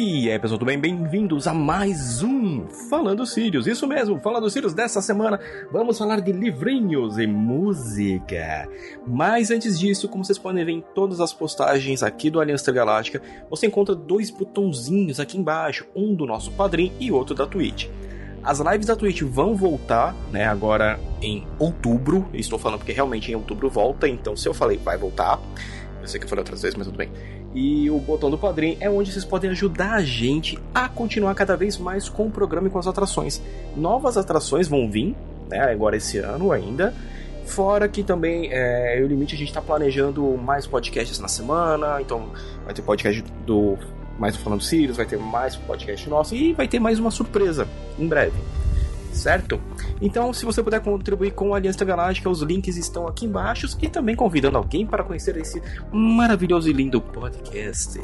E aí pessoal, tudo bem? Bem-vindos a mais um Falando Sirius. Isso mesmo, Falando Sirius dessa semana vamos falar de livrinhos e música. Mas antes disso, como vocês podem ver em todas as postagens aqui do Aliança Galáctica, você encontra dois botãozinhos aqui embaixo, um do nosso padrinho e outro da Twitch. As lives da Twitch vão voltar, né, agora em outubro. estou falando porque realmente em outubro volta, então se eu falei vai voltar, eu sei que eu falei outras vezes, mas tudo bem. E o botão do padrinho é onde vocês podem ajudar a gente a continuar cada vez mais com o programa e com as atrações. Novas atrações vão vir, né, agora esse ano ainda. Fora que também é, o Limite a gente está planejando mais podcasts na semana, então vai ter podcast do mais Falando Sirius, vai ter mais podcast nosso e vai ter mais uma surpresa em breve certo? Então, se você puder contribuir com a Aliança Galáctica, os links estão aqui embaixo e também convidando alguém para conhecer esse maravilhoso e lindo podcast.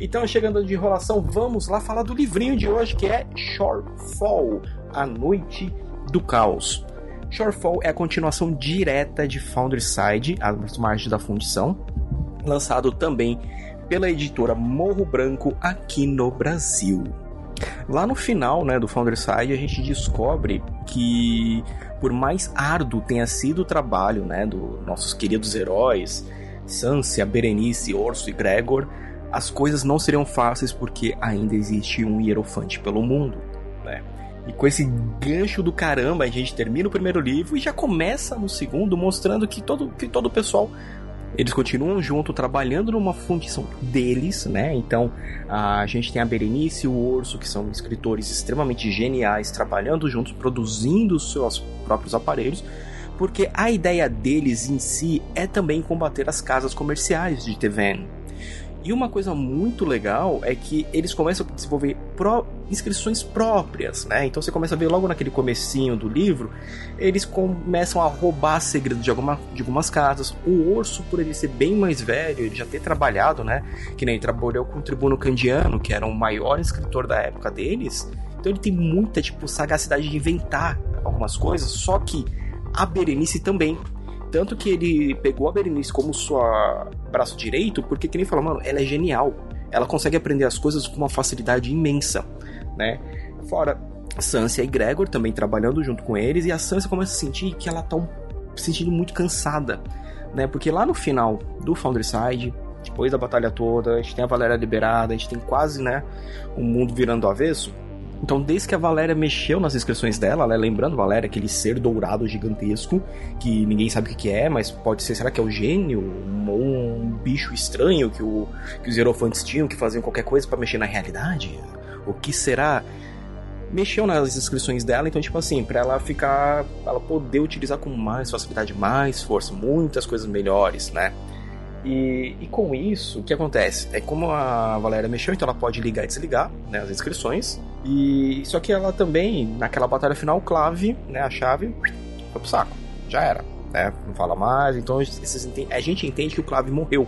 Então, chegando de enrolação, vamos lá falar do livrinho de hoje que é Shortfall, A Noite do Caos. Shortfall é a continuação direta de Founderside, as margens da fundição, lançado também pela editora Morro Branco aqui no Brasil. Lá no final né, do Founderside, a gente descobre que, por mais árduo tenha sido o trabalho né, dos nossos queridos heróis, Sansa, Berenice, Orso e Gregor, as coisas não seriam fáceis porque ainda existe um hierofante pelo mundo. Né? E com esse gancho do caramba, a gente termina o primeiro livro e já começa no segundo, mostrando que todo, que todo o pessoal eles continuam junto, trabalhando numa função deles, né? Então a gente tem a Berenice e o Urso, que são escritores extremamente geniais, trabalhando juntos, produzindo os seus próprios aparelhos, porque a ideia deles em si é também combater as casas comerciais de Teven. E uma coisa muito legal é que eles começam a desenvolver pro, inscrições próprias, né? Então você começa a ver logo naquele comecinho do livro, eles começam a roubar segredos de, alguma, de algumas casas. O urso, por ele ser bem mais velho, ele já ter trabalhado, né? Que nem trabalhou com o tribuno candiano, que era o maior escritor da época deles. Então ele tem muita, tipo, sagacidade de inventar algumas coisas, só que a Berenice também. Tanto que ele pegou a Berenice como sua braço direito, porque que nem falou, mano, ela é genial. Ela consegue aprender as coisas com uma facilidade imensa, né? Fora Sansa e Gregor também trabalhando junto com eles, e a Sansa começa a sentir que ela tá um, se sentindo muito cansada, né? Porque lá no final do Founderside, depois da batalha toda, a gente tem a Valéria liberada, a gente tem quase, né, o mundo virando avesso. Então, desde que a Valéria mexeu nas inscrições dela, né, lembrando, Valéria, aquele ser dourado gigantesco, que ninguém sabe o que é, mas pode ser, será que é o gênio? Um, um bicho estranho que, o, que os hierofantes tinham, que faziam qualquer coisa para mexer na realidade? O que será? Mexeu nas inscrições dela, então, tipo assim, pra ela ficar. ela poder utilizar com mais facilidade, mais força, muitas coisas melhores, né? E, e, com isso, o que acontece? É como a Valéria mexeu, então ela pode ligar e desligar né, as inscrições. E só que ela também, naquela batalha final, o clave, né, a chave, foi pro saco. Já era, né? Não fala mais. Então a gente entende que o clave morreu,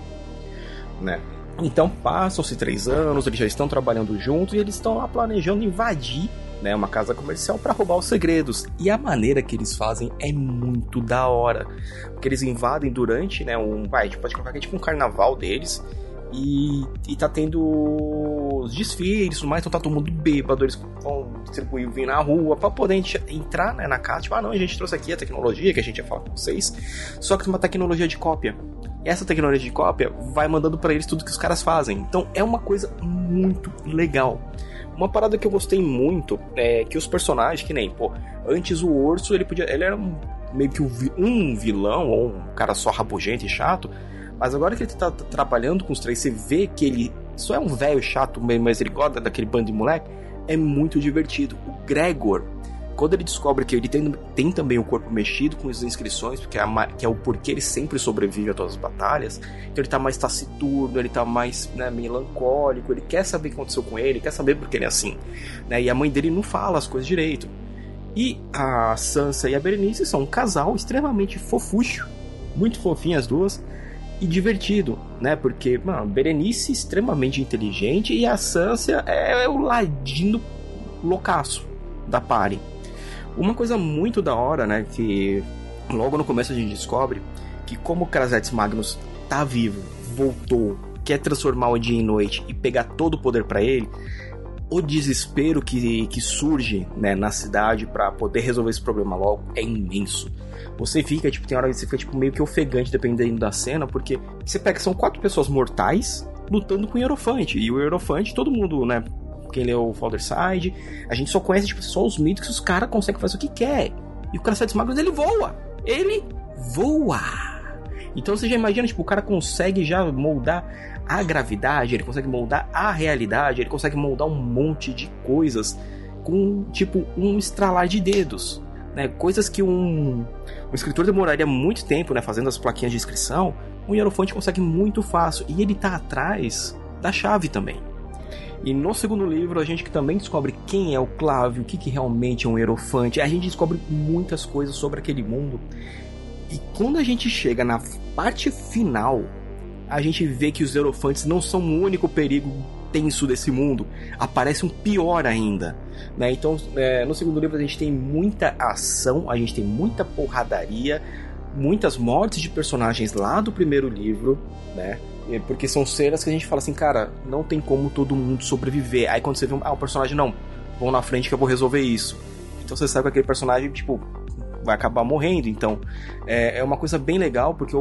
né? Então passam-se três anos, eles já estão trabalhando juntos e eles estão lá planejando invadir né, uma casa comercial para roubar os segredos. E a maneira que eles fazem é muito da hora. Porque eles invadem durante, né, um, vai, a gente pode colocar aqui tipo um carnaval deles. E, e tá tendo desfiles, tudo mais, então tá todo mundo bêbado, eles vão distribuir vinho na rua para poder entrar né, na casa. Tipo, ah, não, a gente trouxe aqui a tecnologia que a gente ia falar com vocês, só que uma tecnologia de cópia. Essa tecnologia de cópia vai mandando para eles tudo que os caras fazem. Então é uma coisa muito legal. Uma parada que eu gostei muito é que os personagens, que nem, pô, antes o urso, ele podia. Ele era um, meio que um vilão, ou um cara só rabugento e chato. Mas agora que ele tá trabalhando com os três, você vê que ele só é um velho chato, mas ele gosta daquele bando de moleque. É muito divertido. O Gregor, quando ele descobre que ele tem, tem também o corpo mexido com as inscrições, porque é, a, que é o porquê ele sempre sobrevive a todas as batalhas, então ele tá mais taciturno, ele tá mais né, melancólico, ele quer saber o que aconteceu com ele, quer saber porque ele é assim. Né? E a mãe dele não fala as coisas direito. E a Sansa e a Berenice são um casal extremamente fofucho, muito fofinho as duas, e divertido, né? Porque, mano, Berenice extremamente inteligente e a Sansa é o ladino loucaço da party. Uma coisa muito da hora, né, que logo no começo a gente descobre que como Krasetes Magnus tá vivo, voltou quer transformar o dia em noite e pegar todo o poder para ele, o desespero que, que surge né, na cidade para poder resolver esse problema logo é imenso. Você fica, tipo, tem hora que você fica tipo, meio que ofegante dependendo da cena, porque você pega são quatro pessoas mortais lutando com o Hierofante. E o Hierofante, todo mundo, né? Quem leu o Father Side, a gente só conhece tipo, só os mitos que os caras conseguem fazer o que quer. E o cara sai desmagro, ele voa. Ele voa. Então você já imagina, tipo, o cara consegue já moldar a gravidade, ele consegue moldar a realidade, ele consegue moldar um monte de coisas com, tipo, um estralar de dedos. Né? Coisas que um, um escritor demoraria muito tempo, né, fazendo as plaquinhas de inscrição, um hierofante consegue muito fácil. E ele tá atrás da chave também. E no segundo livro a gente também descobre quem é o Clávio, o que, que realmente é um hierofante. A gente descobre muitas coisas sobre aquele mundo. E quando a gente chega na parte final, a gente vê que os hierofantes não são o único perigo tenso desse mundo. Aparece um pior ainda. Né? Então, é, no segundo livro a gente tem muita ação, a gente tem muita porradaria, muitas mortes de personagens lá do primeiro livro, né? Porque são cenas que a gente fala assim, cara, não tem como todo mundo sobreviver. Aí quando você vê um, ah, um personagem, não, vão na frente que eu vou resolver isso. Então você sabe que aquele personagem, tipo, vai acabar morrendo. Então é, é uma coisa bem legal porque o,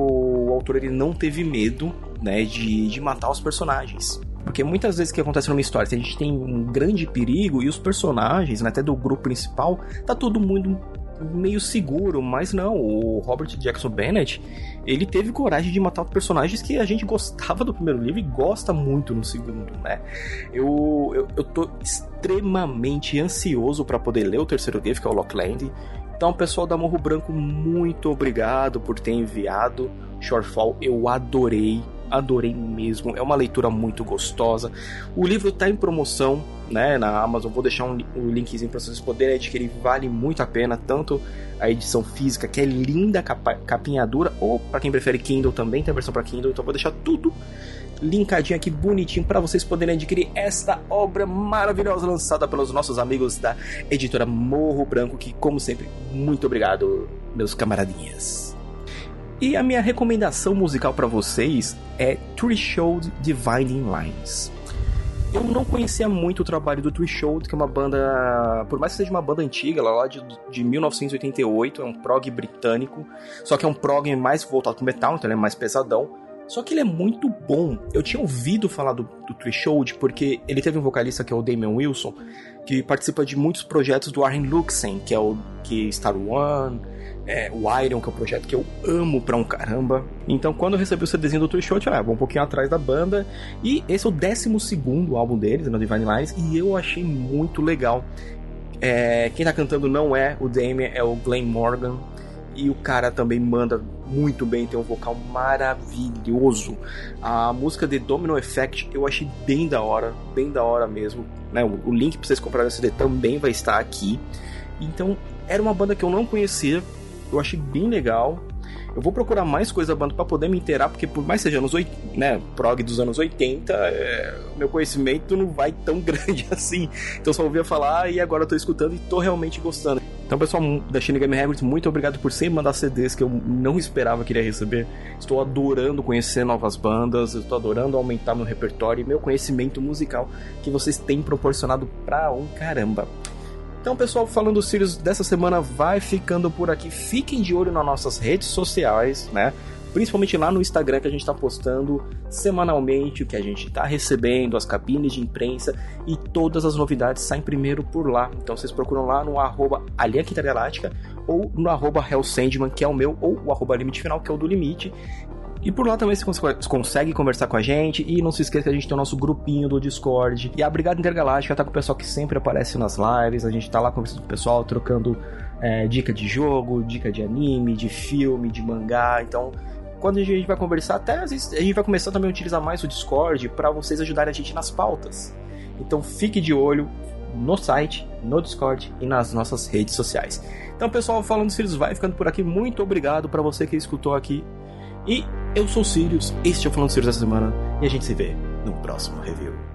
o autor ele não teve medo, né, de, de matar os personagens. Porque muitas vezes que acontece numa história, a gente tem um grande perigo e os personagens, né, até do grupo principal, tá todo mundo meio seguro, mas não, o Robert Jackson Bennett, ele teve coragem de matar personagens que a gente gostava do primeiro livro e gosta muito no segundo, né? Eu, eu, eu tô extremamente ansioso para poder ler o terceiro livro, que é o Lockland. Então, pessoal da Morro Branco, muito obrigado por ter enviado Shortfall. Eu adorei adorei mesmo. É uma leitura muito gostosa. O livro está em promoção, né, na Amazon. Vou deixar um, um linkzinho para vocês poderem adquirir. Vale muito a pena, tanto a edição física, que é linda, capa, capinha dura, ou para quem prefere Kindle também tem a versão para Kindle. Então vou deixar tudo linkadinho aqui bonitinho para vocês poderem adquirir esta obra maravilhosa lançada pelos nossos amigos da editora Morro Branco, que como sempre, muito obrigado, meus camaradinhas. E a minha recomendação musical para vocês é Threshold Dividing Lines. Eu não conhecia muito o trabalho do Threshold, que é uma banda, por mais que seja uma banda antiga, lá de, de 1988, é um prog britânico, só que é um prog mais voltado pro metal, então ele é mais pesadão. Só que ele é muito bom. Eu tinha ouvido falar do, do Threshold porque ele teve um vocalista que é o Damian Wilson, que participa de muitos projetos do Arjen Luxen, que é o que Star One, é, o Iron, que é um projeto que eu amo pra um caramba. Então, quando eu recebi o CDzinho do Show, eu ah, vou um pouquinho atrás da banda. E esse é o 12 álbum deles, no Divine Lines, e eu achei muito legal. É, quem tá cantando não é o Damien, é o Glenn Morgan. E o cara também manda muito bem, tem um vocal maravilhoso. A música de Domino Effect eu achei bem da hora, bem da hora mesmo. Né? O, link pra vocês comprarem o CD também vai estar aqui. Então, era uma banda que eu não conhecia, eu achei bem legal. Eu vou procurar mais coisa da banda para poder me inteirar, porque por mais que seja anos 80, né, prog dos anos 80, é, meu conhecimento não vai tão grande assim. Então só ouvia falar e agora eu tô escutando e tô realmente gostando. Então, pessoal da Shinigami Records, muito obrigado por sempre mandar CDs que eu não esperava que iria receber. Estou adorando conhecer novas bandas, estou adorando aumentar meu repertório e meu conhecimento musical que vocês têm proporcionado pra um caramba. Então, pessoal, falando do Sirius dessa semana vai ficando por aqui. Fiquem de olho nas nossas redes sociais, né? Principalmente lá no Instagram que a gente está postando semanalmente o que a gente está recebendo, as cabines de imprensa e todas as novidades saem primeiro por lá. Então vocês procuram lá no arroba Galáctica ou no arroba que é o meu, ou o arroba Limite Final, que é o do Limite. E por lá também você consegue conversar com a gente. E não se esqueça que a gente tem o nosso grupinho do Discord. E a Brigada Intergaláctica tá com o pessoal que sempre aparece nas lives. A gente tá lá conversando com o pessoal, trocando é, dica de jogo, dica de anime, de filme, de mangá. Então, quando a gente vai conversar, até a gente vai começar também a utilizar mais o Discord para vocês ajudarem a gente nas pautas. Então fique de olho no site, no Discord e nas nossas redes sociais. Então, pessoal, falando do Sirius vai ficando por aqui. Muito obrigado para você que escutou aqui e eu sou o Sirius, este é o Falando Sirius dessa semana, e a gente se vê no próximo review.